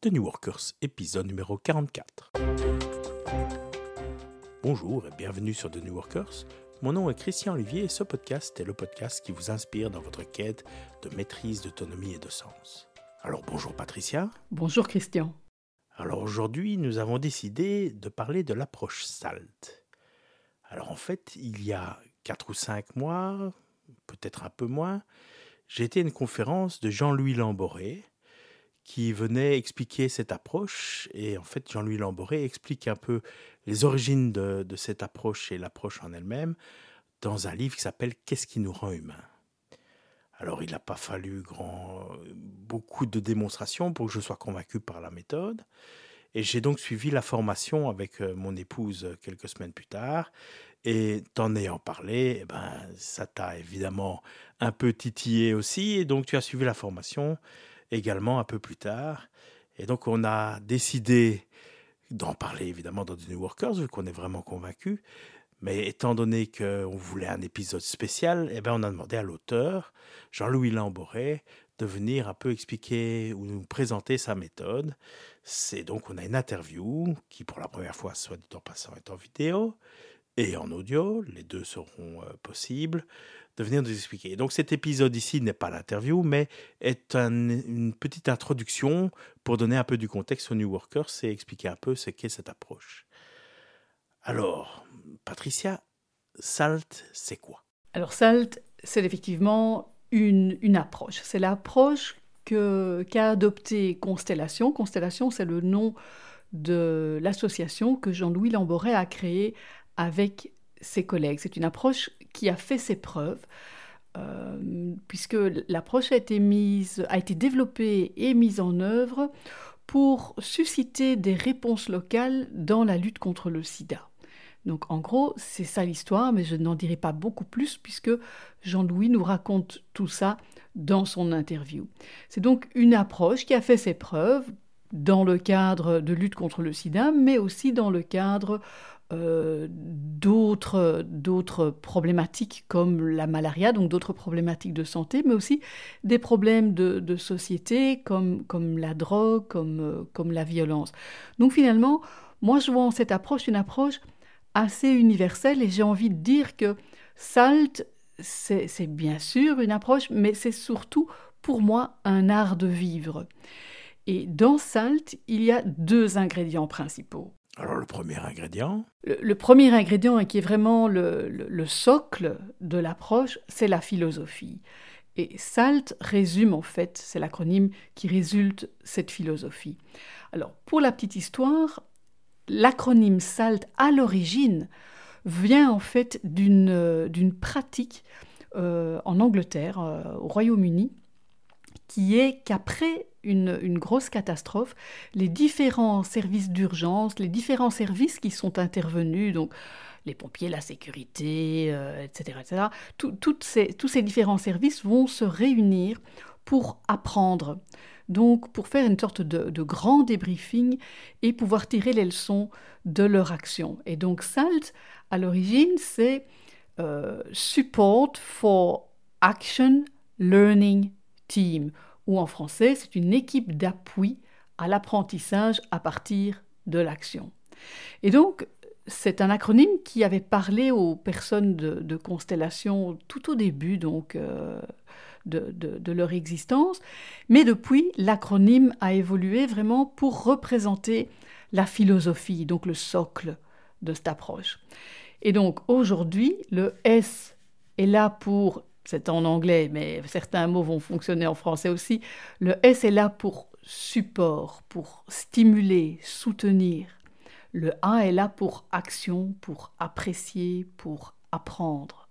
The New Workers, épisode numéro 44. Bonjour et bienvenue sur The New Workers. Mon nom est Christian Olivier et ce podcast est le podcast qui vous inspire dans votre quête de maîtrise, d'autonomie et de sens. Alors bonjour Patricia. Bonjour Christian. Alors aujourd'hui, nous avons décidé de parler de l'approche SALT. Alors en fait, il y a 4 ou 5 mois, peut-être un peu moins, j'ai été à une conférence de Jean-Louis Lamboré qui venait expliquer cette approche. Et en fait, Jean-Louis Lamboré explique un peu les origines de, cette approche et l'approche en elle-même dans un livre qui s'appelle Qu'est-ce qui nous rend humains? Alors, il n'a pas fallu grand, beaucoup de démonstrations pour que je sois convaincu par la méthode. Et j'ai donc suivi la formation avec euh, mon épouse quelques semaines plus tard. Et t'en ayant parlé, eh ben, ça t'a évidemment un peu titillé aussi. Et donc, tu as suivi la formation également un peu plus tard. Et donc on a décidé d'en parler évidemment dans The New Workers, vu qu'on est vraiment convaincu. Mais étant donné qu'on voulait un épisode spécial, eh ben on a demandé à l'auteur, Jean-Louis Lamboré, de venir un peu expliquer ou nous présenter sa méthode. C'est donc on a une interview qui pour la première fois, soit en passant, est en vidéo et en audio. Les deux seront euh, possibles de venir nous expliquer. Donc cet épisode ici n'est pas l'interview, mais est une petite introduction pour donner un peu du contexte aux New Workers et expliquer un peu ce qu'est cette approche. Alors, Patricia, SALT, c'est quoi? Alors SALT, c'est effectivement une, approche. C'est l'approche qu'a adoptée Constellation. Constellation, c'est le nom de l'association que Jean-Louis Lamboret a créée avec ses collègues. C'est une approche qui a fait ses preuves, euh, puisque l'approche a été mise, a été développée et mise en œuvre pour susciter des réponses locales dans la lutte contre le sida. Donc en gros, c'est ça l'histoire, mais je n'en dirai pas beaucoup plus puisque Jean-Louis nous raconte tout ça dans son interview. C'est donc une approche qui a fait ses preuves dans le cadre de lutte contre le sida, mais aussi dans le cadre euh, d'autres, problématiques comme la malaria, donc d'autres problématiques de santé, mais aussi des problèmes de, société comme, comme la drogue, comme, euh, comme la violence. Donc finalement, moi je vois en cette approche une approche assez universelle et j'ai envie de dire que SALT, c'est bien sûr une approche, mais c'est surtout pour moi un art de vivre. Et dans SALT, il y a deux ingrédients principaux. Alors le premier ingrédient? Le, premier ingrédient, et qui est vraiment le, socle de l'approche, c'est la philosophie. Et SALT résume en fait, c'est l'acronyme qui résulte cette philosophie. Alors pour la petite histoire, l'acronyme SALT à l'origine vient en fait d'une pratique euh, en Angleterre, euh, au Royaume-Uni, qui est qu'après une, grosse catastrophe, les différents services d'urgence, les différents services qui sont intervenus, donc les pompiers, la sécurité, etc., euh, etc., tous ces différents services vont se réunir pour apprendre, donc pour faire une sorte de, grand débriefing et pouvoir tirer les leçons de leur action. Et donc SALT, à l'origine, c'est euh, Support for Action Learning Team ou en français, c'est une équipe d'appui à l'apprentissage à partir de l'action. Et donc, c'est un acronyme qui avait parlé aux personnes de, Constellation tout au début donc, euh, de, de, leur existence, mais depuis, l'acronyme a évolué vraiment pour représenter la philosophie, donc le socle de cette approche. Et donc aujourd'hui, le S est là pour c'est en anglais, mais certains mots vont fonctionner en français aussi. Le S est là pour support, pour stimuler, soutenir. Le A est là pour action, pour apprécier, pour apprendre.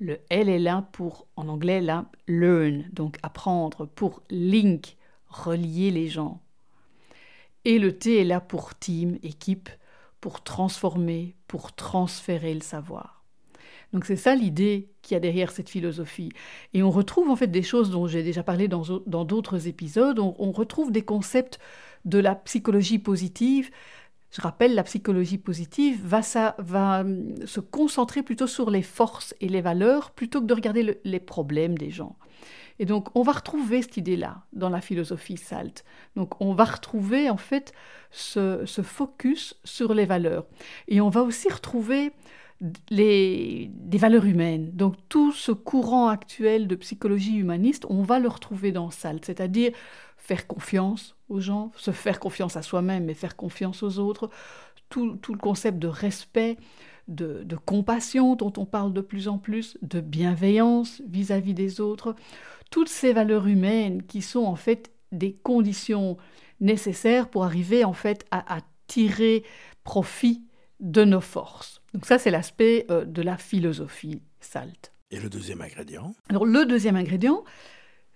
Le L est là pour, en anglais, là, learn, donc apprendre, pour link, relier les gens. Et le T est là pour team, équipe, pour transformer, pour transférer le savoir. Donc c'est ça l'idée qu'il y a derrière cette philosophie. Et on retrouve en fait des choses dont j'ai déjà parlé dans d'autres épisodes, on, retrouve des concepts de la psychologie positive. Je rappelle, la psychologie positive va, ça, va hum, se concentrer plutôt sur les forces et les valeurs plutôt que de regarder les problèmes des gens. Et donc, on va retrouver cette idée-là dans la philosophie SALT. Donc, on va retrouver en fait ce, focus sur les valeurs. Et on va aussi retrouver les, des valeurs humaines. Donc, tout ce courant actuel de psychologie humaniste, on va le retrouver dans SALT, c'est-à-dire faire confiance aux gens, se faire confiance à soi-même et faire confiance aux autres, tout, le concept de respect, de, compassion dont on parle de plus en plus, de bienveillance vis-à-vis des autres, toutes ces valeurs humaines qui sont en fait des conditions nécessaires pour arriver en fait à, tirer profit de nos forces. Donc ça c'est l'aspect euh, de la philosophie SALT. Et le deuxième ingrédient? Alors le deuxième ingrédient,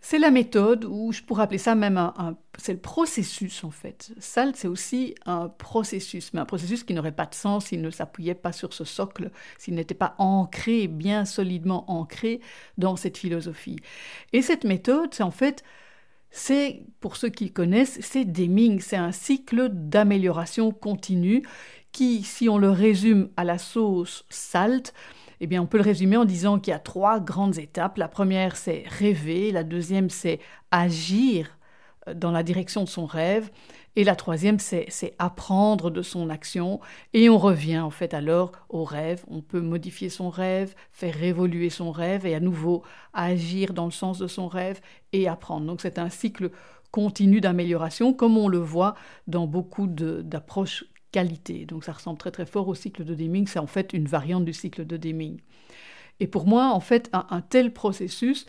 c'est la méthode, ou je pourrais appeler ça même un, c'est le processus en fait. SALT, c'est aussi un processus, mais un processus qui n'aurait pas de sens s'il ne s'appuyait pas sur ce socle, s'il n'était pas ancré, bien solidement ancré dans cette philosophie. Et cette méthode, c'est en fait, c'est, pour ceux qui connaissent, c'est Deming, c'est un cycle d'amélioration continue qui, si on le résume à la sauce SALT, eh bien, on peut le résumer en disant qu'il y a trois grandes étapes. La première, c'est rêver. La deuxième, c'est agir euh, dans la direction de son rêve. Et la troisième, c'est apprendre de son action. Et on revient en fait alors au rêve. On peut modifier son rêve, faire évoluer son rêve et à nouveau agir dans le sens de son rêve et apprendre. Donc c'est un cycle continu d'amélioration comme on le voit dans beaucoup d'approches Donc ça ressemble très très fort au cycle de Deming, c'est en fait une variante du cycle de Deming. Et pour moi, en fait, un, tel processus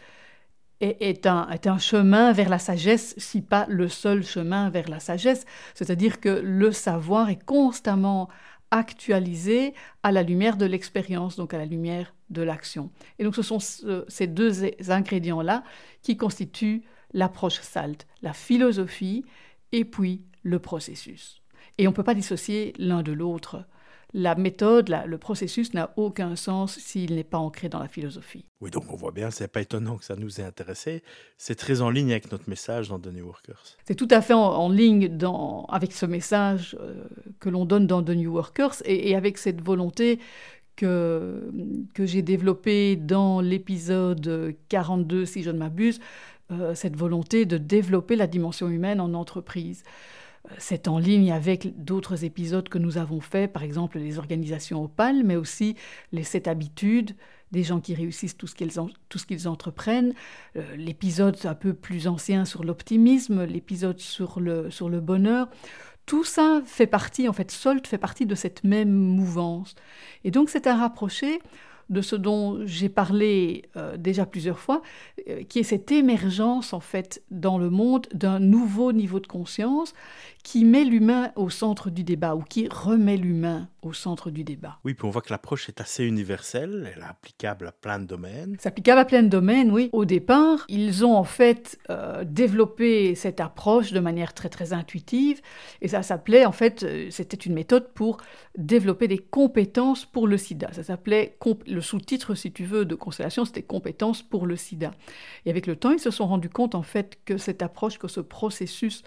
est, un, est, un, chemin vers la sagesse, si pas le seul chemin vers la sagesse. C'est-à-dire que le savoir est constamment actualisé à la lumière de l'expérience, donc à la lumière de l'action. Et donc ce sont ces deux ingrédients-là qui constituent l'approche SALT, la philosophie et puis le processus. Et on ne peut pas dissocier l'un de l'autre. La méthode, le processus n'a aucun sens s'il n'est pas ancré dans la philosophie. Oui, donc on voit bien, c'est pas étonnant que ça nous ait intéressé. C'est très en ligne avec notre message dans The New Workers. C'est tout à fait en, ligne dans, avec ce message euh, que l'on donne dans The New Workers et, avec cette volonté que, que j'ai développée dans l'épisode 42, si je ne m'abuse, euh, cette volonté de développer la dimension humaine en entreprise c'est en ligne avec d'autres épisodes que nous avons faits, par exemple les organisations opales, mais aussi les sept habitudes des gens qui réussissent tout ce qu'ils, entreprennent, euh, l'épisode un peu plus ancien sur l'optimisme, l'épisode sur le, sur le bonheur. Tout ça fait partie, en fait, Solt fait partie de cette même mouvance. Et donc c'est à rapprocher de ce dont j'ai parlé euh, déjà plusieurs fois, euh, qui est cette émergence en fait dans le monde d'un nouveau niveau de conscience qui met l'humain au centre du débat ou qui remet l'humain au centre du débat. Oui, puis on voit que l'approche est assez universelle, elle est applicable à plein de domaines. C'est applicable à plein de domaines, oui. Au départ, ils ont en fait euh, développé cette approche de manière très très intuitive et ça s'appelait en fait, c'était une méthode pour développer des compétences pour le sida. Ça s'appelait le sous-titre, si tu veux, de Constellation, c'était compétences pour le sida. Et avec le temps, ils se sont rendus compte, en fait, que cette approche, que ce processus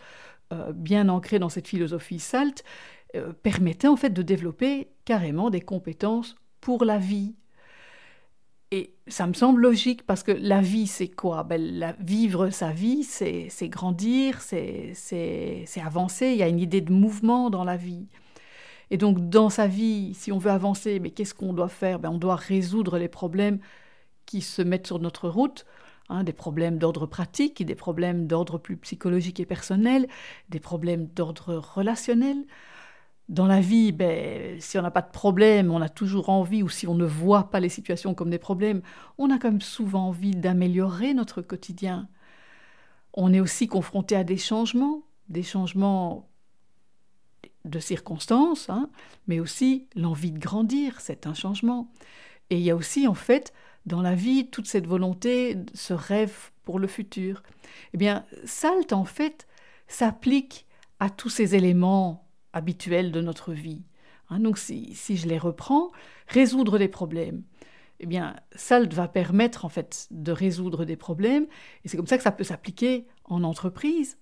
euh, bien ancré dans cette philosophie SALT, euh, permettait, en fait, de développer carrément des compétences pour la vie. Et ça me semble logique parce que la vie, c'est quoi? Ben, Vivre sa vie, c'est grandir, c'est avancer. Il y a une idée de mouvement dans la vie. Et donc, dans sa vie, si on veut avancer, mais qu'est-ce qu'on doit faire? Ben, On doit résoudre les problèmes qui se mettent sur notre route, hein, des problèmes d'ordre pratique, des problèmes d'ordre plus psychologique et personnel, des problèmes d'ordre relationnel. Dans la vie, ben, si on n'a pas de problème, on a toujours envie, ou si on ne voit pas les situations comme des problèmes, on a quand même souvent envie d'améliorer notre quotidien. On est aussi confronté à des changements, des changements de circonstances, hein, mais aussi l'envie de grandir, c'est un changement. Et il y a aussi, en fait, dans la vie, toute cette volonté, ce rêve pour le futur. Eh bien, SALT, en fait, s'applique à tous ces éléments habituels de notre vie. Hein. donc, si, si, je les reprends, résoudre des problèmes. Eh bien, SALT va permettre, en fait, de résoudre des problèmes, et c'est comme ça que ça peut s'appliquer en entreprise,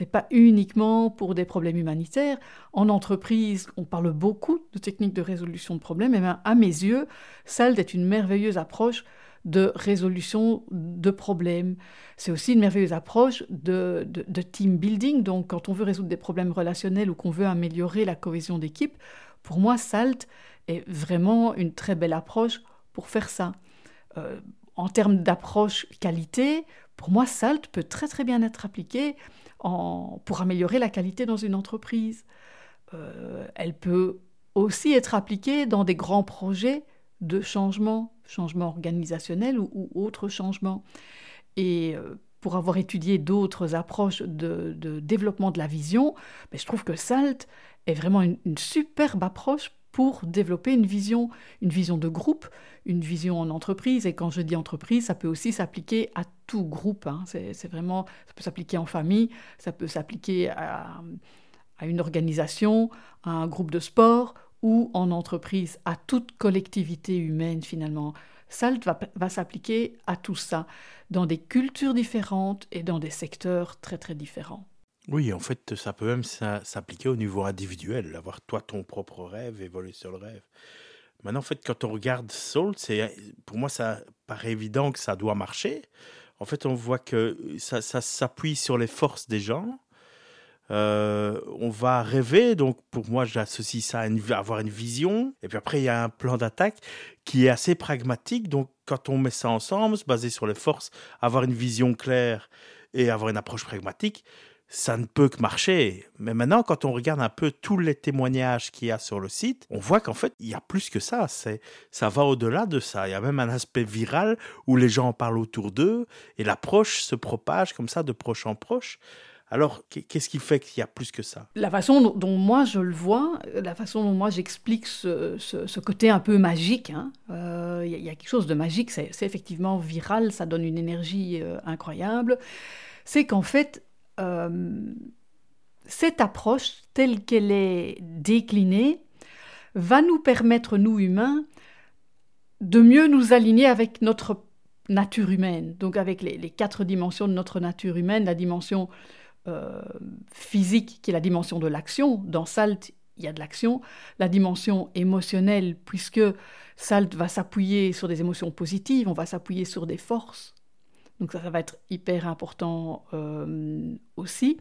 n'est pas uniquement pour des problèmes humanitaires. En entreprise, on parle beaucoup de techniques de résolution de problèmes. Et à mes yeux, SALT est une merveilleuse approche de résolution de problèmes. C'est aussi une merveilleuse approche de, de, team building. Donc, quand on veut résoudre des problèmes relationnels ou qu'on veut améliorer la cohésion d'équipe, pour moi, SALT est vraiment une très belle approche pour faire ça. Euh, en termes d'approche qualité, pour moi, SALT peut très très bien être appliqué en, pour améliorer la qualité dans une entreprise. Euh, elle peut aussi être appliquée dans des grands projets de changement, changement organisationnel ou, autres changements. Et euh, pour avoir étudié d'autres approches de, développement de la vision, ben, je trouve que SALT est vraiment une, superbe approche pour développer une vision, une vision de groupe, une vision en entreprise. Et quand je dis entreprise, ça peut aussi s'appliquer à tout groupe. Hein. C'est vraiment, ça peut s'appliquer en famille, ça peut s'appliquer à, une organisation, à un groupe de sport ou en entreprise, à toute collectivité humaine finalement. SALT va, s'appliquer à tout ça, dans des cultures différentes et dans des secteurs très très différents. Oui, en fait, ça peut même s'appliquer au niveau individuel, avoir toi ton propre rêve, évoluer sur le rêve. Maintenant, en fait, quand on regarde SALT, c'est pour moi, ça paraît évident que ça doit marcher. En fait, on voit que ça s'appuie sur les forces des gens, euh, on va rêver, donc pour moi j'associe ça à, avoir une vision, et puis après il y a un plan d'attaque qui est assez pragmatique, donc quand on met ça ensemble, se baser sur les forces, avoir une vision claire et avoir une approche pragmatique, ça ne peut que marcher. Mais maintenant, quand on regarde un peu tous les témoignages qu'il y a sur le site, on voit qu'en fait, il y a plus que ça. Ça va au-delà de ça. Il y a même un aspect viral où les gens en parlent autour d'eux et l'approche se propage comme ça de proche en proche. Alors, qu'est-ce qui fait qu'il y a plus que ça? La façon dont moi je le vois, la façon dont moi j'explique ce, côté un peu magique, hein, euh, il y, a quelque chose de magique, c'est effectivement viral, ça donne une énergie euh, incroyable, c'est qu'en fait, euh, cette approche telle qu'elle est déclinée va nous permettre, nous humains, de mieux nous aligner avec notre nature humaine, donc avec les, quatre dimensions de notre nature humaine, la dimension euh, physique, qui est la dimension de l'action. Dans SALT, il y a de l'action. La dimension émotionnelle, puisque SALT va s'appuyer sur des émotions positives, on va s'appuyer sur des forces. Donc ça, ça va être hyper important euh, aussi.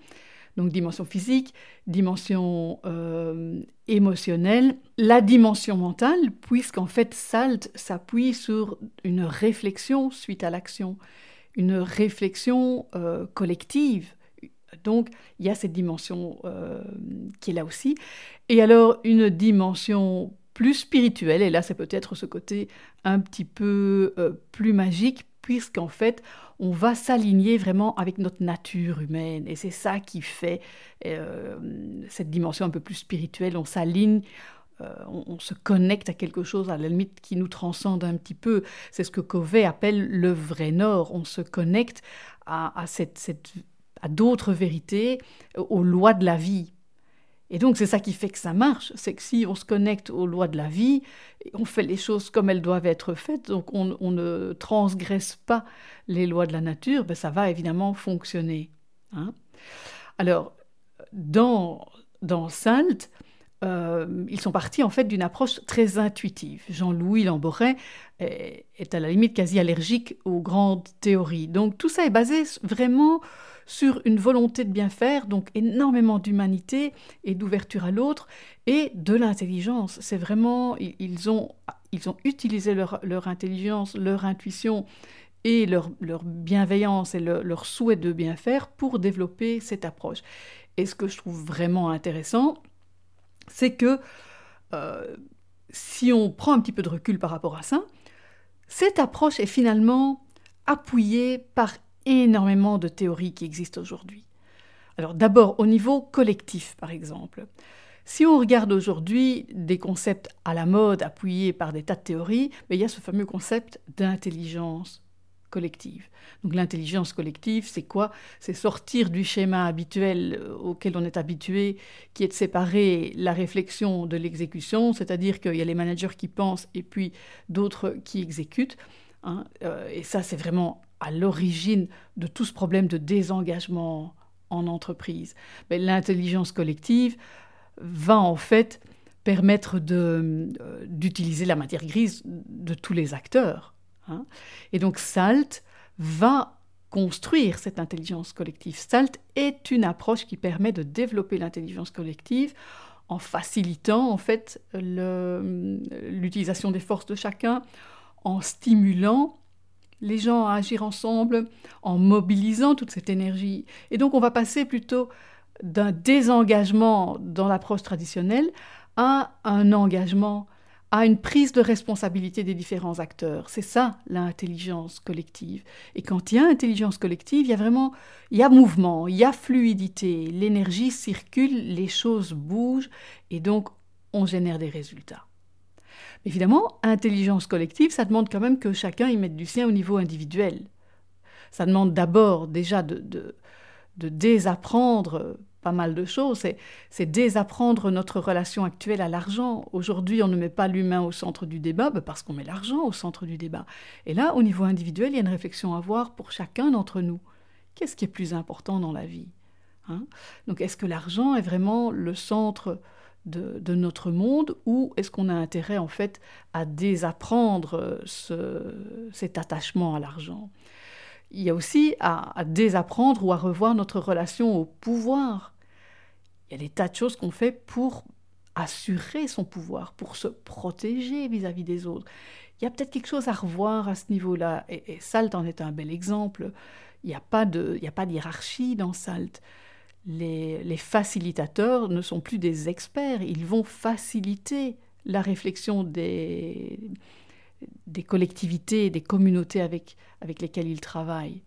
Donc dimension physique, dimension euh, émotionnelle, la dimension mentale, puisqu'en fait SALT s'appuie sur une réflexion suite à l'action, une réflexion collective donc, il y a cette dimension euh, qui est là aussi. Et alors, une dimension plus spirituelle, et là, c'est peut-être ce côté un petit peu euh, plus magique, puisqu'en fait, on va s'aligner vraiment avec notre nature humaine. Et c'est ça qui fait euh, cette dimension un peu plus spirituelle. On s'aligne, on, se connecte à quelque chose, à la limite, qui nous transcende un petit peu. C'est ce que Covey appelle le vrai nord. On se connecte à d'autres vérités, aux lois de la vie. Et donc c'est ça qui fait que ça marche, c'est que si on se connecte aux lois de la vie, on fait les choses comme elles doivent être faites, donc on, ne transgresse pas les lois de la nature, ben ça va évidemment fonctionner. Hein. Alors, dans, dans SALT, euh, ils sont partis en fait d'une approche très intuitive. Jean-Louis Lamboret est, est, à la limite quasi allergique aux grandes théories. Donc tout ça est basé vraiment sur une volonté de bien faire, donc énormément d'humanité et d'ouverture à l'autre, et de l'intelligence. C'est vraiment, ils ont, ils ont utilisé leur, intelligence, leur intuition et leur, bienveillance et leur, souhait de bien faire pour développer cette approche. Et ce que je trouve vraiment intéressant, c'est que euh, si on prend un petit peu de recul par rapport à ça, cette approche est finalement appuyée par énormément de théories qui existent aujourd'hui. Alors d'abord au niveau collectif, par exemple. Si on regarde aujourd'hui des concepts à la mode appuyés par des tas de théories, mais il y a ce fameux concept d'intelligence collective. Donc l'intelligence collective, c'est quoi? C'est sortir du schéma habituel euh, auquel on est habitué, qui est de séparer la réflexion de l'exécution, c'est-à-dire qu'il y a les managers qui pensent et puis d'autres qui exécutent. Hein. Euh, et ça, c'est vraiment à l'origine de tout ce problème de désengagement en entreprise. Mais l'intelligence collective va en fait permettre euh, d'utiliser la matière grise de tous les acteurs. Hein. Et donc SALT va construire cette intelligence collective. SALT est une approche qui permet de développer l'intelligence collective en facilitant en fait l'utilisation des forces de chacun, en stimulant les gens à agir ensemble, en mobilisant toute cette énergie. Et donc on va passer plutôt d'un désengagement dans l'approche traditionnelle à un engagement à une prise de responsabilité des différents acteurs. C'est ça l'intelligence collective. Et quand il y a intelligence collective, il y a vraiment il y a mouvement, il y a fluidité, l'énergie circule, les choses bougent et donc on génère des résultats. Évidemment, intelligence collective, ça demande quand même que chacun y mette du sien au niveau individuel. Ça demande d'abord déjà de, de, de désapprendre pas mal de choses. C'est désapprendre notre relation actuelle à l'argent. Aujourd'hui, on ne met pas l'humain au centre du débat bah, parce qu'on met l'argent au centre du débat. Et là, au niveau individuel, il y a une réflexion à avoir pour chacun d'entre nous. Qu'est-ce qui est plus important dans la vie hein? Donc, est-ce que l'argent est vraiment le centre de, de notre monde ou est-ce qu'on a intérêt en fait à désapprendre ce, cet attachement à l'argent? Il y a aussi à, désapprendre ou à revoir notre relation au pouvoir. Il y a des tas de choses qu'on fait pour assurer son pouvoir, pour se protéger vis-à-vis des autres. Il y a peut-être quelque chose à revoir à ce niveau-là. Et, Salt en est un bel exemple. Il n'y a pas de hiérarchie dans Salt. Les, facilitateurs ne sont plus des experts. Ils vont faciliter la réflexion des, collectivités, des communautés avec, lesquelles il travaille.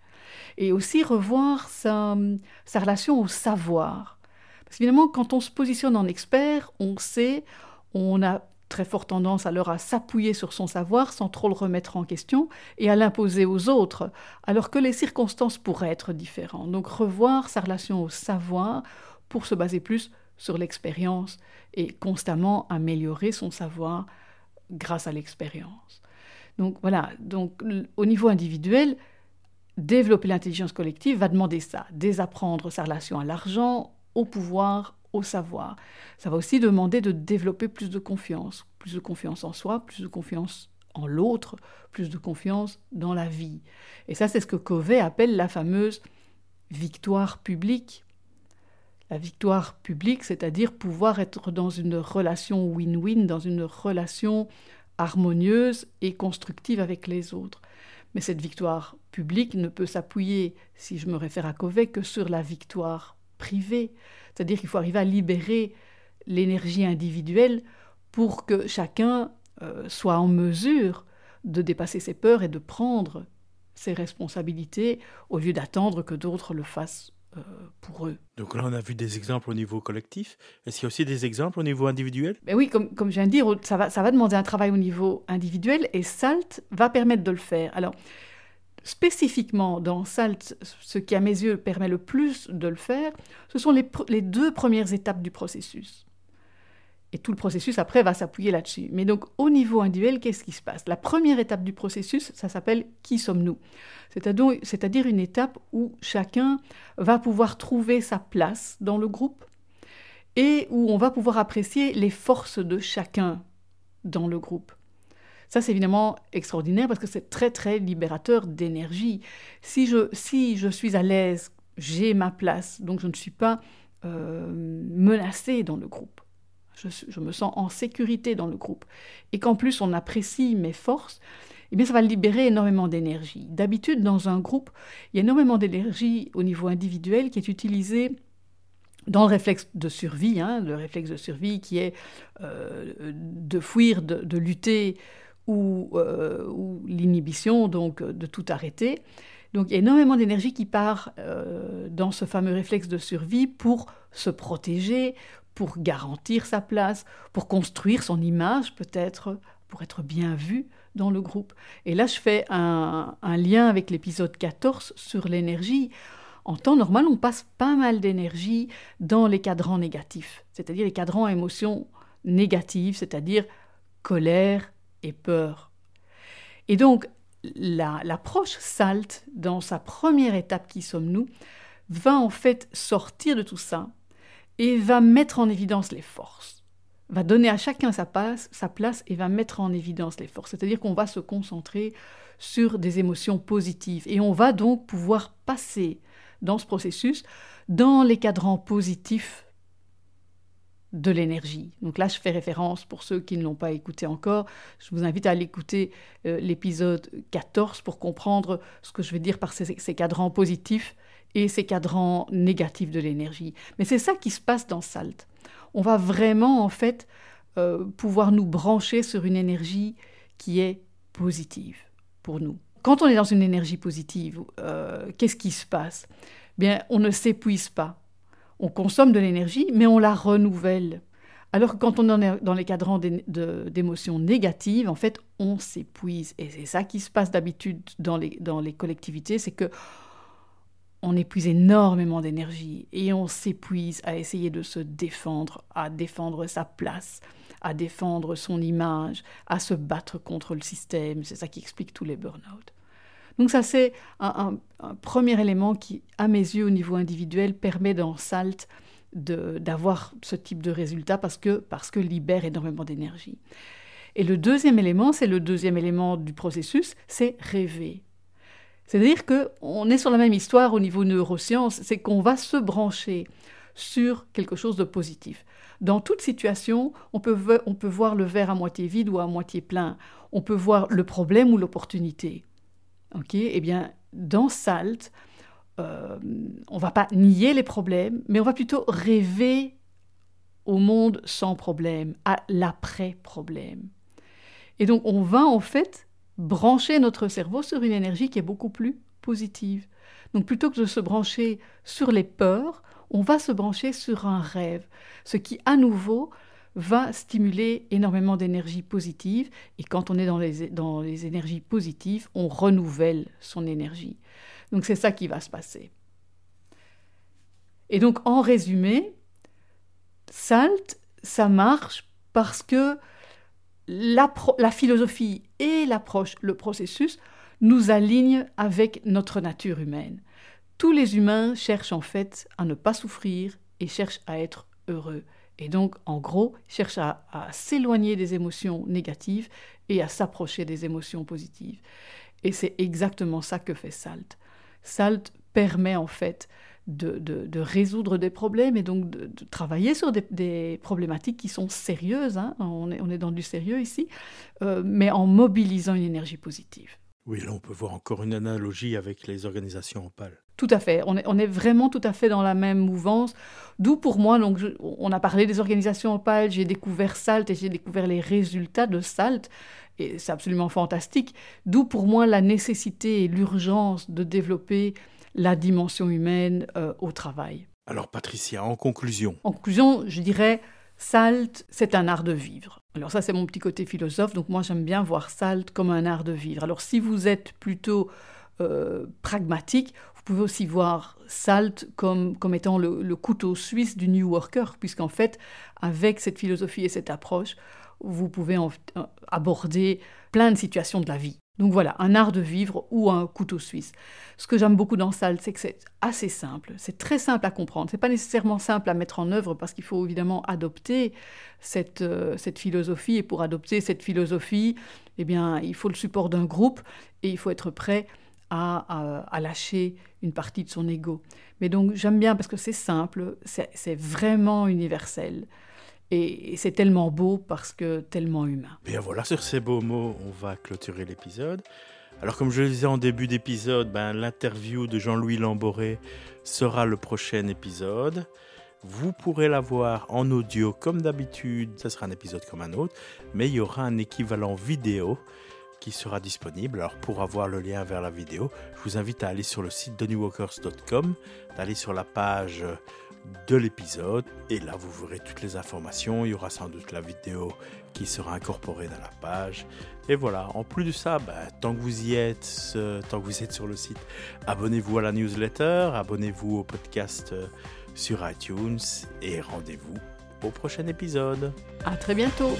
Et aussi revoir sa, sa relation au savoir. Parce qu'évidemment, quand on se positionne en expert, on sait, on a très fort tendance alors à s'appuyer sur son savoir sans trop le remettre en question et à l'imposer aux autres, alors que les circonstances pourraient être différentes. Donc revoir sa relation au savoir pour se baser plus sur l'expérience et constamment améliorer son savoir grâce à l'expérience. Donc voilà, donc au niveau individuel, développer l'intelligence collective va demander ça, désapprendre sa relation à l'argent, au pouvoir, au savoir. Ça va aussi demander de développer plus de confiance, plus de confiance en soi, plus de confiance en l'autre, plus de confiance dans la vie. Et ça, c'est ce que Covey appelle la fameuse victoire publique. La victoire publique, c'est-à-dire pouvoir être dans une relation win-win, dans une relation harmonieuse et constructive avec les autres. Mais cette victoire publique ne peut s'appuyer, si je me réfère à Covey, que sur la victoire privée. C'est-à-dire qu'il faut arriver à libérer l'énergie individuelle pour que chacun euh, soit en mesure de dépasser ses peurs et de prendre ses responsabilités au lieu d'attendre que d'autres le fassent euh, pour eux. Donc là, on a vu des exemples au niveau collectif. Est-ce qu'il y a aussi des exemples au niveau individuel? Ben Oui, comme, comme je viens de dire, ça va, ça va demander un travail au niveau individuel et SALT va permettre de le faire. Alors, spécifiquement dans SALT, ce qui à mes yeux permet le plus de le faire, ce sont les, les deux premières étapes du processus. Et tout le processus après va s'appuyer là-dessus. Mais donc au niveau individuel, qu'est-ce qui se passe? La première étape du processus, ça s'appelle Qui sommes-nous? C'est-à-dire une étape où chacun va pouvoir trouver sa place dans le groupe et où on va pouvoir apprécier les forces de chacun dans le groupe. Ça, c'est évidemment extraordinaire parce que c'est très, très libérateur d'énergie. Si je, si je suis à l'aise, j'ai ma place, donc je ne suis pas euh, menacée dans le groupe je, me sens en sécurité dans le groupe, et qu'en plus on apprécie mes forces, eh bien ça va libérer énormément d'énergie. D'habitude, dans un groupe, il y a énormément d'énergie au niveau individuel qui est utilisée dans le réflexe de survie, hein, le réflexe de survie qui est euh, de fuir, de, lutter ou, euh, ou l'inhibition, donc de tout arrêter. Donc il y a énormément d'énergie qui part euh, dans ce fameux réflexe de survie pour se protéger, pour garantir sa place, pour construire son image peut-être, pour être bien vu dans le groupe. Et là, je fais un, lien avec l'épisode 14 sur l'énergie. En temps normal, on passe pas mal d'énergie dans les cadrans négatifs, c'est-à-dire les cadrans émotions négatives, c'est-à-dire colère et peur. Et donc, l'approche SALT, dans sa première étape qui sommes-nous, va en fait sortir de tout ça et va mettre en évidence les forces, va donner à chacun sa place, sa place et va mettre en évidence les forces. C'est-à-dire qu'on va se concentrer sur des émotions positives. Et on va donc pouvoir passer dans ce processus dans les cadrans positifs de l'énergie. Donc là, je fais référence, pour ceux qui ne l'ont pas écouté encore, je vous invite à l'écouter euh, l'épisode 14 pour comprendre ce que je veux dire par ces, cadrans positifs et ces cadrans négatifs de l'énergie. Mais c'est ça qui se passe dans SALT. On va vraiment, en fait, euh, pouvoir nous brancher sur une énergie qui est positive pour nous. Quand on est dans une énergie positive, euh, qu'est-ce qui se passe? Bien, on ne s'épuise pas on consomme de l'énergie, mais on la renouvelle. Alors que quand on est dans les cadrans d'émotions négatives, en fait, on s'épuise. Et c'est ça qui se passe d'habitude dans les, collectivités, c'est que on épuise énormément d'énergie et on s'épuise à essayer de se défendre, à défendre sa place, à défendre son image, à se battre contre le système. C'est ça qui explique tous les burn-out. Donc ça, c'est un, premier élément qui, à mes yeux, au niveau individuel, permet dans SALT d'avoir ce type de résultat parce que, parce que libère énormément d'énergie. Et le deuxième élément, c'est le deuxième élément du processus, c'est rêver. C'est-à-dire qu'on est sur la même histoire au niveau neurosciences, c'est qu'on va se brancher sur quelque chose de positif. Dans toute situation, on peut, on peut voir le verre à moitié vide ou à moitié plein. On peut voir le problème ou l'opportunité. Ok, eh bien, dans SALT, euh, on va pas nier les problèmes, mais on va plutôt rêver au monde sans problème, à l'après-problème. Et donc, on va en fait brancher notre cerveau sur une énergie qui est beaucoup plus positive. Donc, plutôt que de se brancher sur les peurs, on va se brancher sur un rêve, ce qui, à nouveau, va stimuler énormément d'énergie positive. Et quand on est dans les, dans les énergies positives, on renouvelle son énergie. Donc c'est ça qui va se passer. Et donc en résumé, SALT, ça marche parce que la, la philosophie et l'approche, le processus, nous alignent avec notre nature humaine. Tous les humains cherchent en fait à ne pas souffrir et cherchent à être heureux. Et donc, en gros, cherche à, s'éloigner des émotions négatives et à s'approcher des émotions positives. Et c'est exactement ça que fait SALT. SALT permet en fait de, résoudre des problèmes et donc de, travailler sur des, problématiques qui sont sérieuses. Hein. On, est, dans du sérieux ici, euh, mais en mobilisant une énergie positive. Oui, là on peut voir encore une analogie avec les organisations opales. Tout à fait. On est, vraiment tout à fait dans la même mouvance. D'où pour moi, donc, on a parlé des organisations opales, j'ai découvert SALT et j'ai découvert les résultats de SALT. Et c'est absolument fantastique. D'où pour moi la nécessité et l'urgence de développer la dimension humaine euh, au travail. Alors Patricia, en conclusion. En conclusion, je dirais, SALT, c'est un art de vivre. Alors ça, c'est mon petit côté philosophe, donc moi j'aime bien voir SALT comme un art de vivre. Alors si vous êtes plutôt euh, pragmatique, vous pouvez aussi voir SALT comme, comme étant le, couteau suisse du New Worker, puisqu'en fait, avec cette philosophie et cette approche, vous pouvez euh, aborder plein de situations de la vie. Donc voilà, un art de vivre ou un couteau suisse. Ce que j'aime beaucoup dans SALT, c'est que c'est assez simple, c'est très simple à comprendre. C'est pas nécessairement simple à mettre en œuvre parce qu'il faut évidemment adopter cette, euh, philosophie. Et pour adopter cette philosophie, eh bien, il faut le support d'un groupe et il faut être prêt à, lâcher une partie de son ego. Mais donc j'aime bien parce que c'est simple, c'est vraiment universel. Et, c'est tellement beau parce que tellement humain. Bien voilà, sur ces beaux mots, on va clôturer l'épisode. Alors comme je le disais en début d'épisode, ben, l'interview de Jean-Louis Lamboré sera le prochain épisode. Vous pourrez la voir en audio comme d'habitude, ça sera un épisode comme un autre, mais il y aura un équivalent vidéo qui sera disponible. Alors pour avoir le lien vers la vidéo, je vous invite à aller sur le site newwalkers.com, d'aller sur la page de l'épisode et là vous verrez toutes les informations. Il y aura sans doute la vidéo qui sera incorporée dans la page. Et voilà, en plus de ça, ben, tant que vous y êtes, tant que vous êtes sur le site, abonnez-vous à la newsletter, abonnez-vous au podcast euh, sur iTunes et rendez-vous au prochain épisode. À très bientôt.